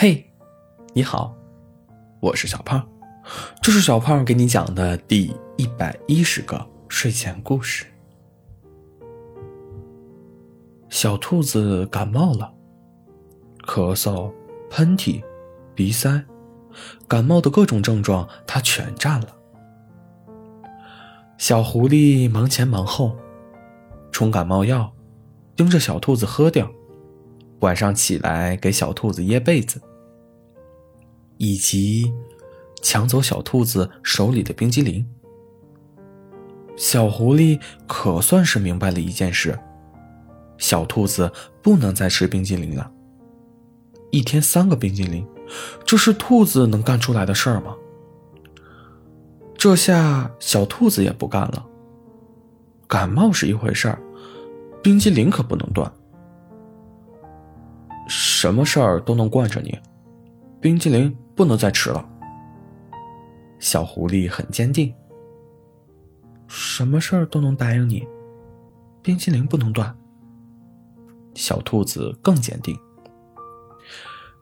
嘿，你好，我是小胖，这是小胖给你讲的第一百一十个睡前故事。小兔子感冒了，咳嗽、喷嚏、鼻塞，感冒的各种症状它全占了。小狐狸忙前忙后，冲感冒药，盯着小兔子喝掉。晚上起来给小兔子掖被子，以及抢走小兔子手里的冰激凌。小狐狸可算是明白了一件事：小兔子不能再吃冰激凌了。一天三个冰激凌，这是兔子能干出来的事儿吗？这下小兔子也不干了。感冒是一回事儿，冰激凌可不能断。什么事儿都能惯着你，冰激凌不能再吃了。小狐狸很坚定。什么事儿都能答应你，冰激凌不能断。小兔子更坚定。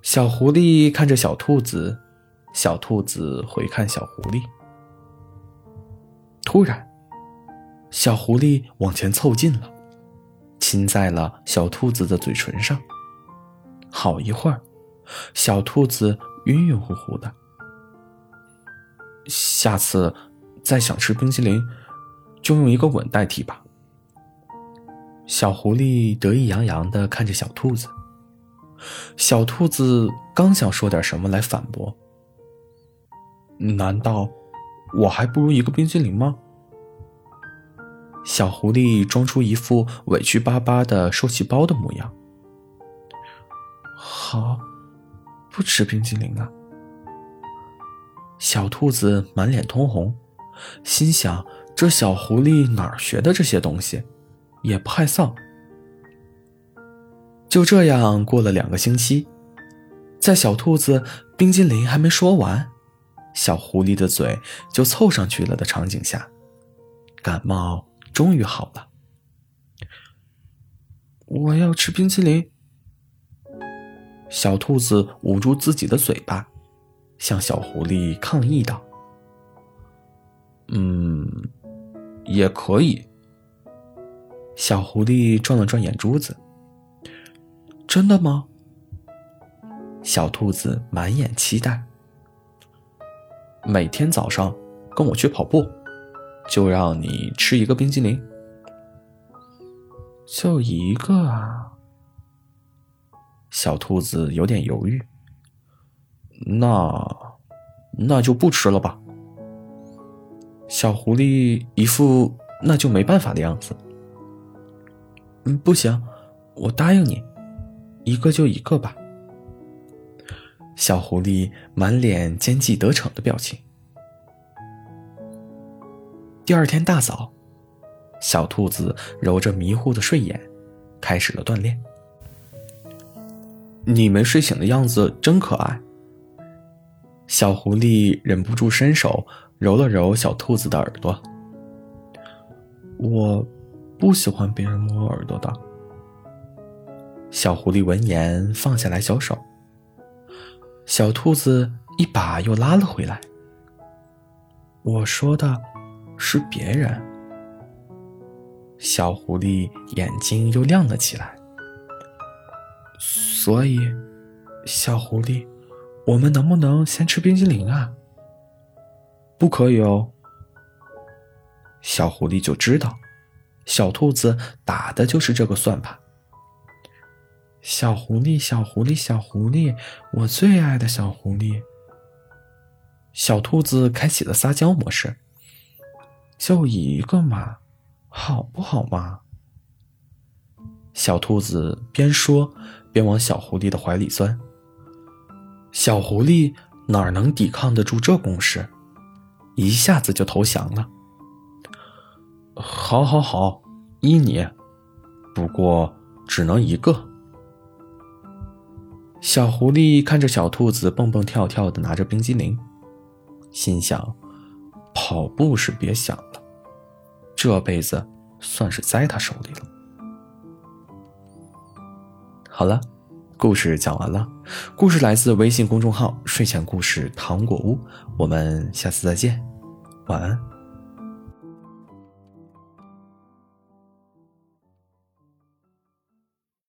小狐狸看着小兔子，小兔子回看小狐狸。突然，小狐狸往前凑近了，亲在了小兔子的嘴唇上。好一会儿，小兔子晕晕乎乎的。下次再想吃冰淇淋，就用一个吻代替吧。小狐狸得意洋洋的看着小兔子。小兔子刚想说点什么来反驳，难道我还不如一个冰淇淋吗？小狐狸装出一副委屈巴巴的受气包的模样。好，不吃冰激凌啊！小兔子满脸通红，心想：这小狐狸哪儿学的这些东西？也不害臊。就这样过了两个星期，在小兔子冰激凌还没说完，小狐狸的嘴就凑上去了的场景下，感冒终于好了。我要吃冰激凌。小兔子捂住自己的嘴巴，向小狐狸抗议道：“嗯，也可以。”小狐狸转了转眼珠子，“真的吗？”小兔子满眼期待。每天早上跟我去跑步，就让你吃一个冰激凌，就一个啊。小兔子有点犹豫，那那就不吃了吧。小狐狸一副那就没办法的样子。嗯，不行，我答应你，一个就一个吧。小狐狸满脸奸计得逞的表情。第二天大早，小兔子揉着迷糊的睡眼，开始了锻炼。你没睡醒的样子真可爱。小狐狸忍不住伸手揉了揉小兔子的耳朵。我不喜欢别人摸我耳朵的。小狐狸闻言放下来小手。小兔子一把又拉了回来。我说的是别人。小狐狸眼睛又亮了起来。所以，小狐狸，我们能不能先吃冰激凌啊？不可以哦。小狐狸就知道，小兔子打的就是这个算盘。小狐狸，小狐狸，小狐狸，我最爱的小狐狸。小兔子开启了撒娇模式。就一个嘛，好不好嘛？小兔子边说。便往小狐狸的怀里钻。小狐狸哪能抵抗得住这攻势，一下子就投降了。好，好，好，依你，不过只能一个。小狐狸看着小兔子蹦蹦跳跳的拿着冰激凌，心想：跑步是别想了，这辈子算是栽他手里了。好了，故事讲完了，故事来自微信公众号“睡前故事糖果屋”，我们下次再见，晚安。